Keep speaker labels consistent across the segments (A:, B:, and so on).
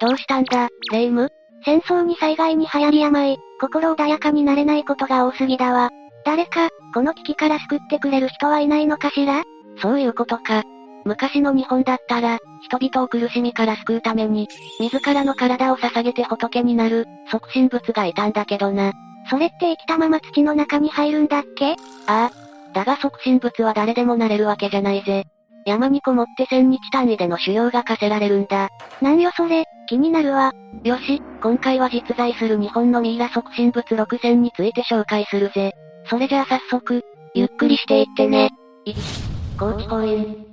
A: どうしたんだ、霊夢？
B: 戦争に災害に流行り病、心穏やかになれないことが多すぎだわ。誰か、この危機から救ってくれる人はいないのかしら？
A: そういうことか。昔の日本だったら、人々を苦しみから救うために、自らの体を捧げて仏になる、即身仏がいたんだけどな。
B: それって生きたまま土の中に入るんだっけ？
A: ああ。だが即身仏は誰でもなれるわけじゃないぜ。山にこもって千日単位での修行が課せられるんだ。
B: なんよそれ、気になるわ。
A: よし、今回は実在する日本のミイラ即身仏6000について紹介するぜ。それじゃあ早速、ゆっくりしていってね。1、高知公園。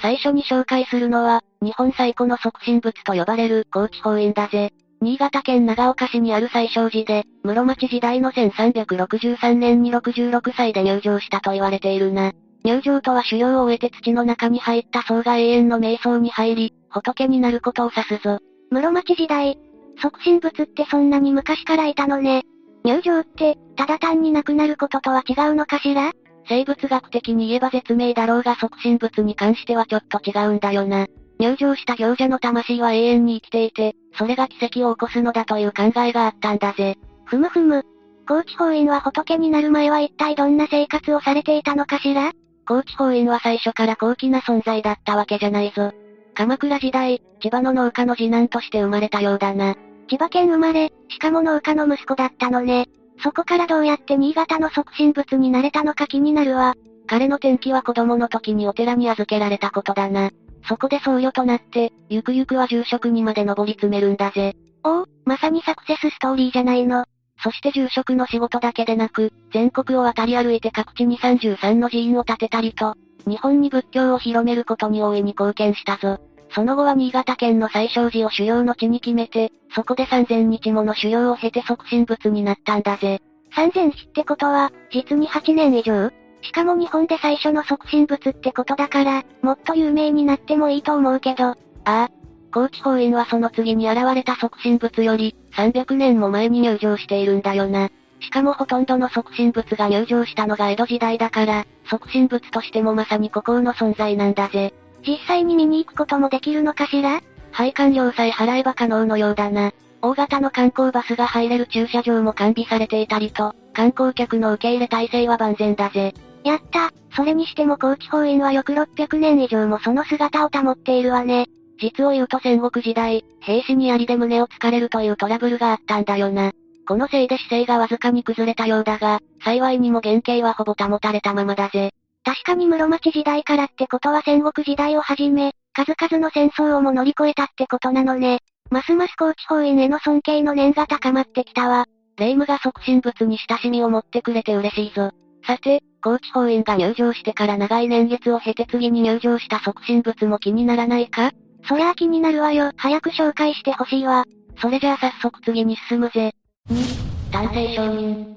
A: 最初に紹介するのは、日本最古の即身仏と呼ばれる高知法院だぜ。新潟県長岡市にある最小寺で、室町時代の1363年に66歳で入場したと言われているな。入場とは修行を終えて土の中に入った僧が永遠の瞑想に入り、仏になることを指すぞ。
B: 室町時代。即身仏ってそんなに昔からいたのね。入場って、ただ単に亡くなることとは違うのかしら？
A: 生物学的に言えば絶命だろうが即身仏に関してはちょっと違うんだよな。入場した行者の魂は永遠に生きていて、それが奇跡を起こすのだという考えがあったんだぜ。
B: ふむふむ。高知法院は仏になる前は一体どんな生活をされていたのかしら？
A: 高知法院は最初から高貴な存在だったわけじゃないぞ。鎌倉時代、千葉の農家の次男として生まれたようだな。
B: 千葉県生まれ、しかも農家の息子だったのね。そこからどうやって新潟の即身仏になれたのか気になるわ。
A: 彼の転機は子供の時にお寺に預けられたことだな。そこで僧侶となって、ゆくゆくは住職にまで上り詰めるんだぜ。
B: おお、まさにサクセスストーリーじゃないの。
A: そして住職の仕事だけでなく、全国を渡り歩いて各地に33の寺院を建てたりと、日本に仏教を広めることに大いに貢献したぞ。その後は新潟県の最小寺を修行の地に決めて、そこで3000日もの修行を経て即身仏になったんだぜ。
B: 3000日ってことは、実に8年以上しかも日本で最初の即身仏ってことだから、もっと有名になってもいいと思うけど。あ
A: あ。高知法院はその次に現れた即身仏より、300年も前に入場しているんだよな。しかもほとんどの即身仏が入場したのが江戸時代だから、即身仏としてもまさに孤高の存在なんだぜ。
B: 実際に見に行くこともできるのかしら？
A: 配管料さえ払えば可能のようだな。大型の観光バスが入れる駐車場も完備されていたりと、観光客の受け入れ体制は万全だぜ。
B: やった。それにしても高知法院は翌600年以上もその姿を保っているわね。
A: 実を言うと戦国時代、兵士に槍で胸を突かれるというトラブルがあったんだよな。このせいで姿勢がわずかに崩れたようだが、幸いにも原型はほぼ保たれたままだぜ。
B: 確かに室町時代からってことは戦国時代をはじめ、数々の戦争をも乗り越えたってことなのね。ますます高知法院への尊敬の念が高まってきたわ。
A: 霊夢が即身仏に親しみを持ってくれて嬉しいぞ。さて、高知法院が入場してから長い年月を経て次に入場した即身仏も気にならないか？
B: そりゃあ気になるわよ。早く紹介してほしいわ。
A: それじゃあ早速次に進むぜ。2、男性承認。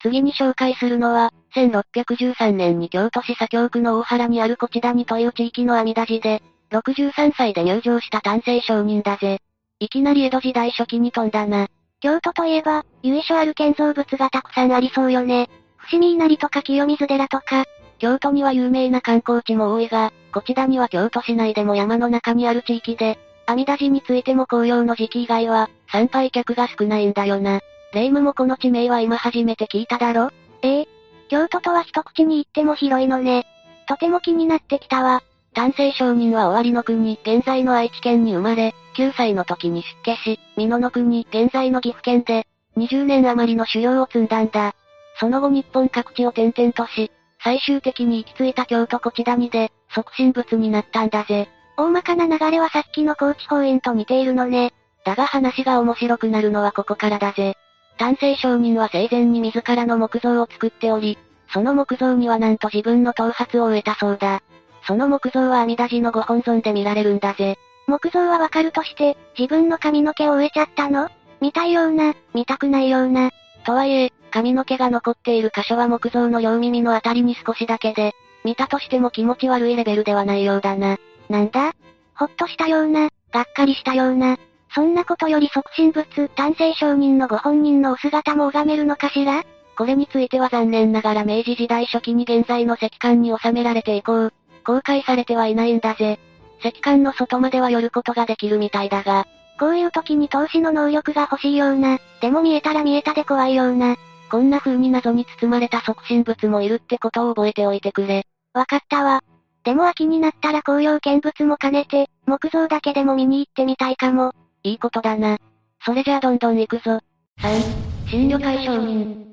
A: 次に紹介するのは、1613年に京都市左京区の大原にあるこち谷という地域の阿弥陀寺で、63歳で入場した男性商人だぜ。いきなり江戸時代初期に飛んだな。
B: 京都といえば、由緒ある建造物がたくさんありそうよね。伏見稲荷とか清水寺とか。
A: 京都には有名な観光地も多いが、こちらには京都市内でも山の中にある地域で、阿弥陀寺についても紅葉の時期以外は、参拝客が少ないんだよな。霊夢もこの地名は今初めて聞いただろ？
B: ええ。京都とは一口に言っても広いのね。とても気になってきたわ。
A: 男性商人は終わりの国、現在の愛知県に生まれ、9歳の時に出家し、美濃の国、現在の岐阜県で、20年余りの修行を積んだんだ。その後日本各地を転々とし、最終的に行き着いた京都小地谷で、即身仏になったんだぜ。
B: 大まかな流れはさっきの高知法院と似ているのね。
A: だが話が面白くなるのはここからだぜ。男性商人は生前に自らの木像を作っており、その木像にはなんと自分の頭髪を植えたそうだ。その木像は阿弥陀寺のご本尊で見られるんだぜ。
B: 木像はわかるとして、自分の髪の毛を植えちゃったの？見たいような、見たくないような。
A: とはいえ、髪の毛が残っている箇所は木造の両耳のあたりに少しだけで、見たとしても気持ち悪いレベルではないようだな。
B: なんだ？ほっとしたような、がっかりしたような。そんなことより即身仏、男性商人のご本人のお姿も拝めるのかしら？
A: これについては残念ながら明治時代初期に現在の石棺に収められて以降、公開されてはいないんだぜ。石棺の外までは寄ることができるみたいだが、
B: こういう時に投資の能力が欲しいような、でも見えたら見えたで怖いような。
A: こんな風に謎に包まれた促進物もいるってことを覚えておいてくれ。
B: わかったわ。でも秋になったら紅葉見物も兼ねて、木造だけでも見に行ってみたいかも。
A: いいことだな。それじゃあどんどん行くぞ。3、新旅会承認。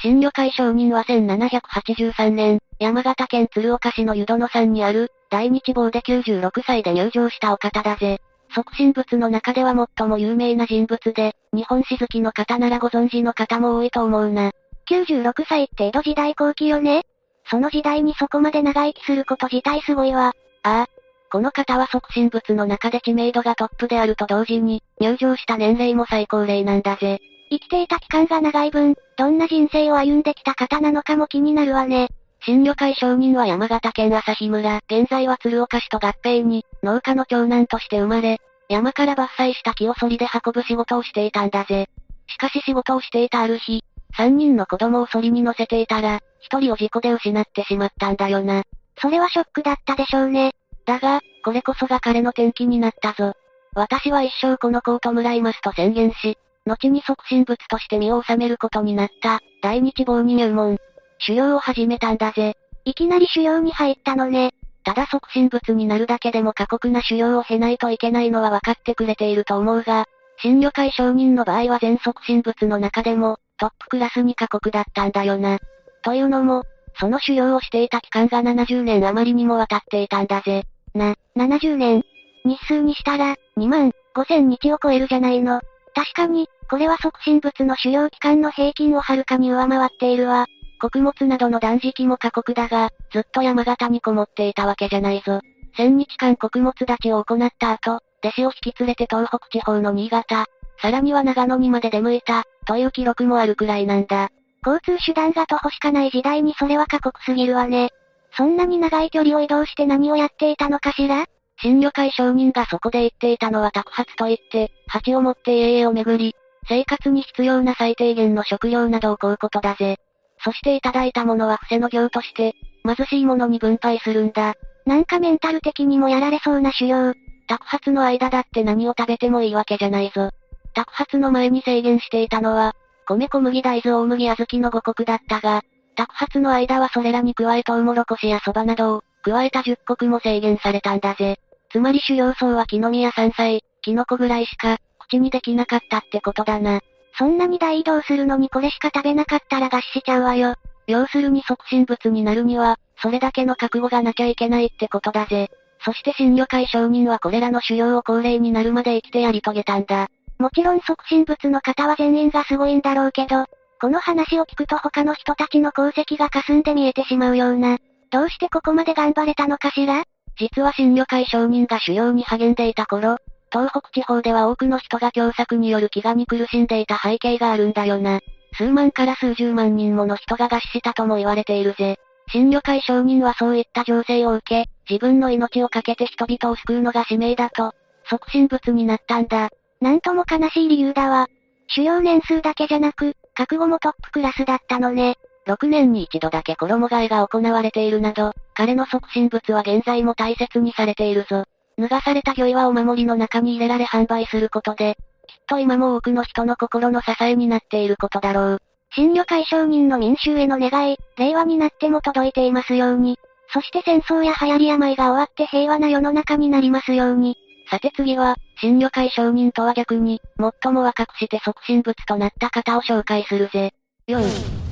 A: 新旅会承認は1783年、山形県鶴岡市の湯殿山にある、大日坊で96歳で入場したお方だぜ。促進物の中では最も有名な人物で、日本史好きの方ならご存知の方も多いと思うな。
B: 96歳って江戸時代後期よね？その時代にそこまで長生きすること自体すごいわ。
A: ああ。この方は促進物の中で知名度がトップであると同時に、入場した年齢も最高齢なんだぜ。
B: 生きていた期間が長い分、どんな人生を歩んできた方なのかも気になるわね。
A: 新旅会承認は山形県朝日村、現在は鶴岡市と合併に、農家の長男として生まれ、山から伐採した木をそりで運ぶ仕事をしていたんだぜ。しかし仕事をしていたある日、三人の子供をそりに乗せていたら、一人を事故で失ってしまったんだよな。
B: それはショックだったでしょうね。
A: だが、これこそが彼の転機になったぞ。私は一生この子を弔いますと宣言し、後に促進物として身を収めることになった、大日坊に入門。修行を始めたんだぜ。
B: いきなり修行に入ったのね。
A: ただ促進物になるだけでも過酷な修行を経ないといけないのは分かってくれていると思うが、新旅会承認の場合は全促進物の中でも、トップクラスに過酷だったんだよな。というのも、その修行をしていた期間が70年余りにもわたっていたんだぜ。
B: な、70年日数にしたら、2万、5000日を超えるじゃないの。確かに、これは促進物の修行期間の平均をはるかに上回っているわ。
A: 穀物などの断食も過酷だが、ずっと山形にこもっていたわけじゃないぞ。千日間穀物立ちを行った後、弟子を引き連れて東北地方の新潟、さらには長野にまで出向いた、という記録もあるくらいなんだ。
B: 交通手段が徒歩しかない時代にそれは過酷すぎるわね。そんなに長い距離を移動して何をやっていたのかしら？
A: 新旅会商人がそこで言っていたのは宅発と言って、鉢を持って家々を巡り、生活に必要な最低限の食料などを買うことだぜ。そしていただいたものは伏せの行として、貧しい者に分配するんだ。
B: なんかメンタル的にもやられそうな修行。
A: 宅発の間だって何を食べてもいいわけじゃないぞ。宅発の前に制限していたのは、米小麦大豆大麦小豆の五穀だったが、宅発の間はそれらに加えトウモロコシや蕎麦などを、加えた10穀も制限されたんだぜ。つまり主要層は木の実や山菜、キノコぐらいしか、口にできなかったってことだな。
B: そんなに大移動するのにこれしか食べなかったら餓死しちゃうわよ。
A: 要するに促進物になるには、それだけの覚悟がなきゃいけないってことだぜ。そして新旅会承認はこれらの修行を高齢になるまで生きてやり遂げたんだ。
B: もちろん促進物の方は全員がすごいんだろうけど、この話を聞くと他の人たちの功績が霞んで見えてしまうような。どうしてここまで頑張れたのかしら？
A: 実は新旅会承認が修行に励んでいた頃、東北地方では多くの人が凶作による飢餓に苦しんでいた背景があるんだよな。数万から数十万人もの人が餓死したとも言われているぜ。新旅会承認はそういった情勢を受け、自分の命を懸けて人々を救うのが使命だと、促進物になったんだ。
B: なんとも悲しい理由だわ。主要年数だけじゃなく、覚悟もトップクラスだったのね。
A: 6年に一度だけ衣替えが行われているなど、彼の促進物は現在も大切にされているぞ。脱がされた魚はお守りの中に入れられ販売することで、きっと今も多くの人の心の支えになっていることだろう。
B: 新旅会承認の民衆への願い、令和になっても届いていますように。そして戦争や流行り病が終わって平和な世の中になりますように。
A: さて次は、新旅会承認とは逆に、最も若くして促進物となった方を紹介するぜ。4、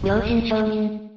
A: 明神承認。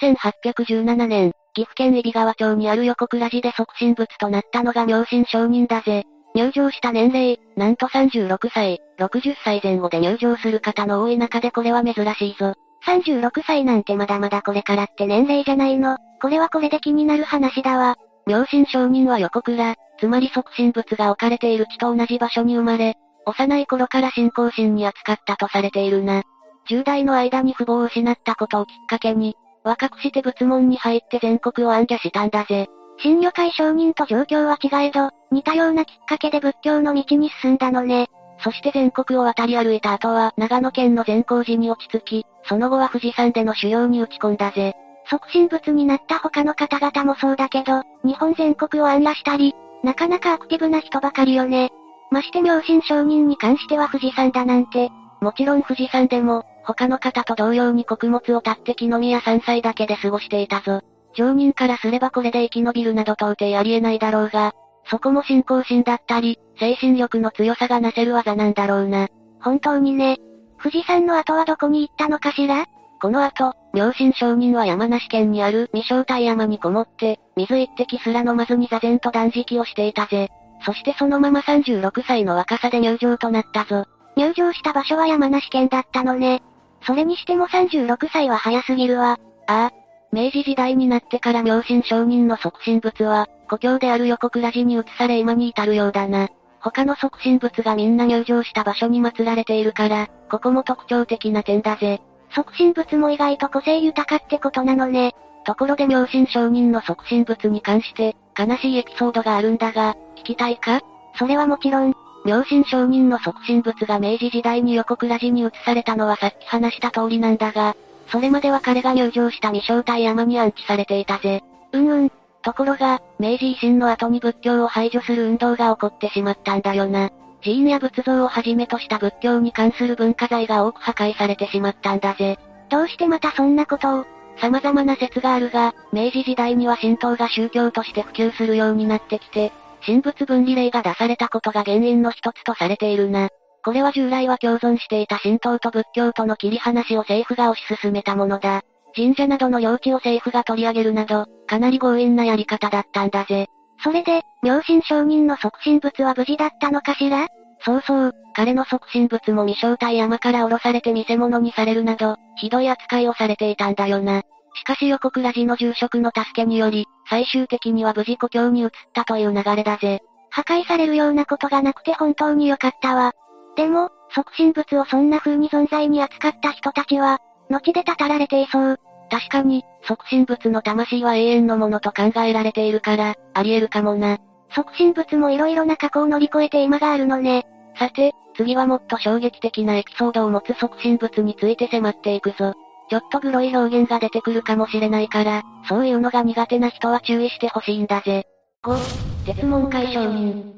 A: 1817年、岐阜県揖斐川町にある横倉寺で促進物となったのが明神承認だぜ。入場した年齢、なんと36歳、60歳前後で入場する方の多い中でこれは珍しいぞ。
B: 36歳なんてまだまだこれからって年齢じゃないの。これはこれで気になる話だわ。
A: 明神承認は横倉、つまり促進物が置かれている地と同じ場所に生まれ、幼い頃から信仰心に扱ったとされているな。10代の間に父母を失ったことをきっかけに、若くして仏門に入って全国を暗記したんだぜ。
B: 新旅会承認と状況は違えど、似たようなきっかけで仏教の道に進んだのね。
A: そして全国を渡り歩いた後は、長野県の善光寺に落ち着き、その後は富士山での修行に打ち込んだぜ。
B: 促進物になった他の方々もそうだけど、日本全国を暗羅したり、なかなかアクティブな人ばかりよね。まして妙心承認に関しては富士山だなんて。
A: もちろん富士山でも、他の方と同様に穀物を立って木の実や山菜だけで過ごしていたぞ。常人からすればこれで生き延びるなど到底ありえないだろうが、そこも信仰心だったり、精神力の強さがなせる技なんだろうな。
B: 本当にね。富士山の後はどこに行ったのかしら？
A: この後、妙心商人は山梨県にある未正体山にこもって、水一滴すら飲まずに座禅と断食をしていたぜ。そしてそのまま36歳の若さで入場となったぞ。
B: 入場した場所は山梨県だったのね。それにしても36歳は早すぎるわ。
A: ああ。明治時代になってから妙心商人の促進物は、故郷である横倉寺に移され今に至るようだな。他の促進物がみんな入場した場所に祀られているから、ここも特徴的な点だぜ。
B: 促進物も意外と個性豊かってことなのね。
A: ところで妙心商人の促進物に関して、悲しいエピソードがあるんだが、聞きたいか？
B: それはもちろん。
A: 妙心商人の促進物が明治時代に横倉寺に移されたのはさっき話した通りなんだが、それまでは彼が入場した未正体山に安置されていたぜ。
B: うんうん。
A: ところが、明治維新の後に仏教を排除する運動が起こってしまったんだよな。寺院や仏像をはじめとした仏教に関する文化財が多く破壊されてしまったんだぜ。
B: どうしてまたそんなことを？
A: 様々な説があるが、明治時代には神道が宗教として普及するようになってきて、神仏分離令が出されたことが原因の一つとされているな。これは従来は共存していた神道と仏教との切り離しを政府が推し進めたものだ。神社などの用地を政府が取り上げるなど、かなり強引なやり方だったんだぜ。
B: それで、妙心承認の促進物は無事だったのかしら？
A: そうそう、彼の促進物も未正体山から降ろされて見せ物にされるなど、ひどい扱いをされていたんだよな。しかし横倉寺の住職の助けにより、最終的には無事故郷に移ったという流れだぜ。
B: 破壊されるようなことがなくて本当に良かったわ。でも、促進物をそんな風に存在に扱った人たちは、後で語られていそう。
A: 確かに、促進物の魂は永遠のものと考えられているから、あり得るかもな。
B: 促進物も色々な過去を乗り越えて今があるのね。
A: さて、次はもっと衝撃的なエピソードを持つ促進物について迫っていくぞ。ちょっとグロい表現が出てくるかもしれないから、そういうのが苦手な人は注意してほしいんだぜ。5、鉄門会承認。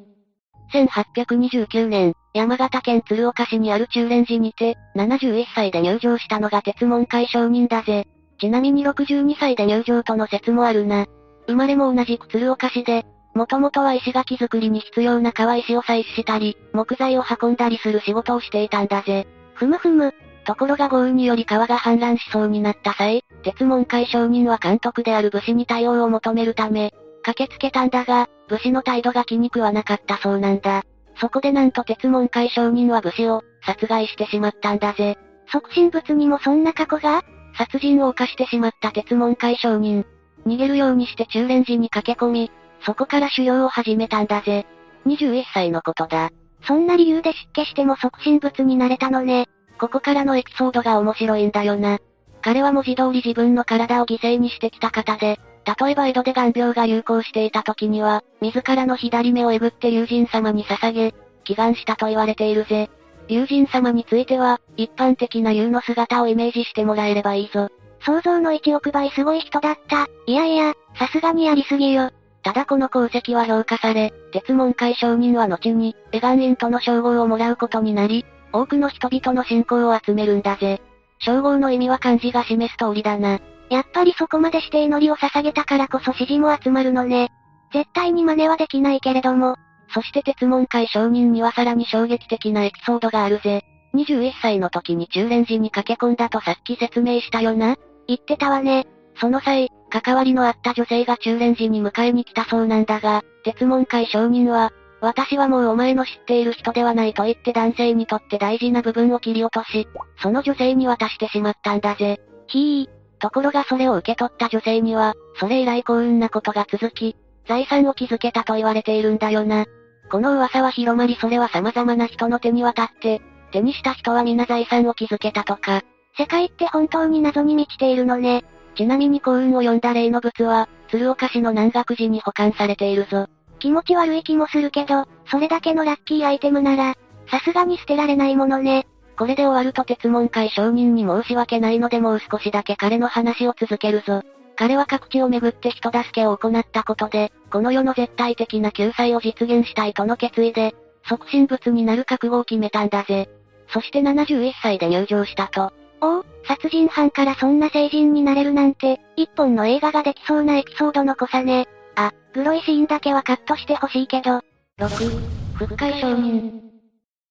A: 1829年、山形県鶴岡市にある中蓮寺にて、71歳で入場したのが鉄門会承認だぜ。ちなみに62歳で入場との説もあるな。生まれも同じく鶴岡市で、もともとは石垣作りに必要な川石を採取したり、木材を運んだりする仕事をしていたんだぜ。
B: ふむふむ。
A: ところが豪雨により川が氾濫しそうになった際、鉄門会承認は監督である武士に対応を求めるため、駆けつけたんだが、武士の態度が気に食わなかったそうなんだ。そこでなんと鉄門会承認は武士を殺害してしまったんだぜ。
B: 促進物にもそんな過去が？
A: 殺人を犯してしまった鉄門会承認。逃げるようにして中蓮寺に駆け込み、そこから修行を始めたんだぜ。21歳のことだ。
B: そんな理由で失血しても促進物になれたのね。
A: ここからのエピソードが面白いんだよな。彼は文字通り自分の体を犠牲にしてきた方で、例えば江戸で眼病が流行していた時には、自らの左目をえぐって友人様に捧げ、祈願したと言われているぜ。友人様については、一般的な竜の姿をイメージしてもらえればいいぞ。
B: 想像の1億倍すごい人だった。いやいや、さすがにやりすぎよ。
A: ただこの功績は評価され、鉄門会承認は後に、エガンインとの称号をもらうことになり、多くの人々の信仰を集めるんだぜ。称号の意味は漢字が示す通りだな。
B: やっぱりそこまでして祈りを捧げたからこそ支持も集まるのね。絶対に真似はできないけれども。
A: そして鉄門会承認にはさらに衝撃的なエピソードがあるぜ。21歳の時に中蓮寺に駆け込んだとさっき説明したよな。
B: 言ってたわね。
A: その際、関わりのあった女性が中蓮寺に迎えに来たそうなんだが、鉄門会承認は、私はもうお前の知っている人ではないと言って男性にとって大事な部分を切り落とし、その女性に渡してしまったんだぜ。
B: ひー。
A: ところがそれを受け取った女性には、それ以来幸運なことが続き、財産を築けたと言われているんだよな。この噂は広まりそれは様々な人の手に渡って、手にした人は皆財産を築けたとか。
B: 世界って本当に謎に満ちているのね。
A: ちなみに幸運を呼んだ例の物は、鶴岡市の南岳寺に保管されているぞ。
B: 気持ち悪い気もするけど、それだけのラッキーアイテムなら、さすがに捨てられないものね。
A: これで終わると鉄門会承認に申し訳ないのでもう少しだけ彼の話を続けるぞ。彼は各地を巡って人助けを行ったことで、この世の絶対的な救済を実現したいとの決意で、促進物になる覚悟を決めたんだぜ。そして71歳で入場したと。
B: おお、殺人犯からそんな成人になれるなんて、一本の映画ができそうなエピソードの濃さね。あ、グロいシーンだけはカットしてほしいけど。
A: 6、復活承認。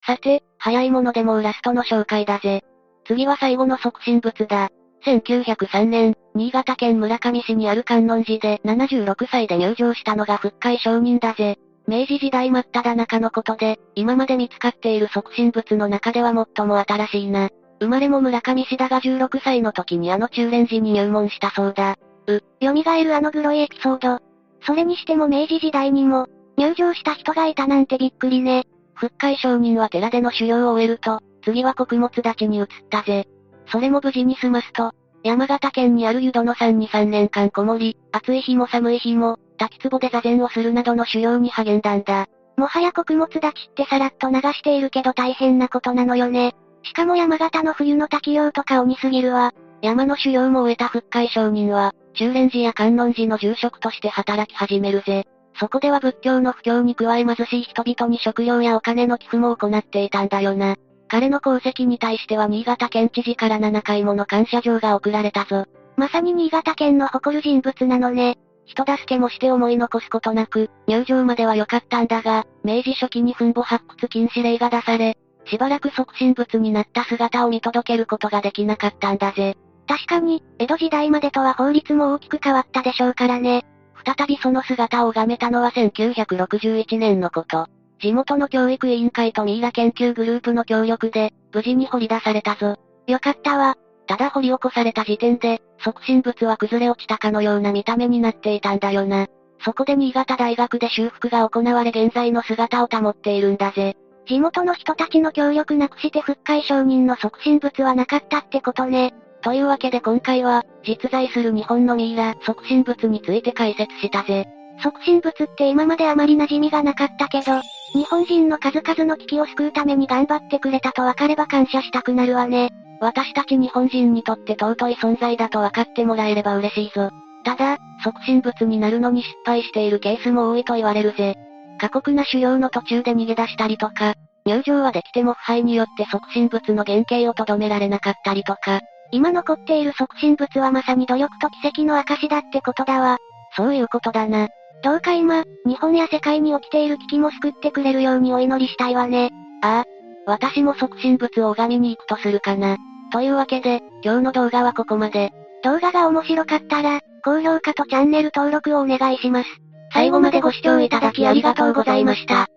A: さて、早いものでもうラストの紹介だぜ。次は最後の促進物だ。1903年、新潟県村上市にある観音寺で76歳で入場したのが復活承認だぜ。明治時代真っ只中のことで、今まで見つかっている促進物の中では最も新しいな。生まれも村上市だが16歳の時にあの中蓮寺に入門したそうだ。
B: う、蘇るあのグロいエピソード。それにしても明治時代にも、入場した人がいたなんてびっくりね。
A: 復活承認は寺での修行を終えると、次は穀物立ちに移ったぜ。それも無事に済ますと、山形県にある湯殿山に3年間こもり、暑い日も寒い日も、滝壺で座禅をするなどの修行に励んだんだ。
B: もはや穀物立ちってさらっと流しているけど大変なことなのよね。しかも山形の冬の滝行とか鬼すぎるわ。
A: 山の修行も終えた復活承認は、中蓮寺や観音寺の住職として働き始めるぜ。そこでは仏教の不況に加え貧しい人々に食料やお金の寄付も行っていたんだよな。彼の功績に対しては新潟県知事から7回もの感謝状が送られたぞ。
B: まさに新潟県の誇る人物なのね。
A: 人助けもして思い残すことなく、入場までは良かったんだが、明治初期に墳墓発掘禁止令が出され、しばらく促進物になった姿を見届けることができなかったんだぜ。
B: 確かに、江戸時代までとは法律も大きく変わったでしょうからね。
A: 再びその姿を拝めたのは1961年のこと。地元の教育委員会とミイラ研究グループの協力で、無事に掘り出されたぞ。
B: よかったわ。
A: ただ掘り起こされた時点で、促進物は崩れ落ちたかのような見た目になっていたんだよな。そこで新潟大学で修復が行われ現在の姿を保っているんだぜ。
B: 地元の人たちの協力なくして復活承認の促進物はなかったってことね。
A: というわけで今回は、実在する日本のミイラ、促進物について解説したぜ。
B: 促進物って今まであまり馴染みがなかったけど、日本人の数々の危機を救うために頑張ってくれたと分かれば感謝したくなるわね。
A: 私たち日本人にとって尊い存在だと分かってもらえれば嬉しいぞ。ただ、促進物になるのに失敗しているケースも多いと言われるぜ。過酷な修行の途中で逃げ出したりとか、入場はできても腐敗によって促進物の原型をとどめられなかったりとか、
B: 今残っている促進物はまさに努力と奇跡の証だってことだわ。
A: そういうことだな。
B: どうか今、日本や世界に起きている危機も救ってくれるようにお祈りしたいわね。
A: ああ。私も促進物を拝みに行くとするかな。というわけで、今日の動画はここまで。
B: 動画が面白かったら、高評価とチャンネル登録をお願いします。
A: 最後までご視聴いただきありがとうございました。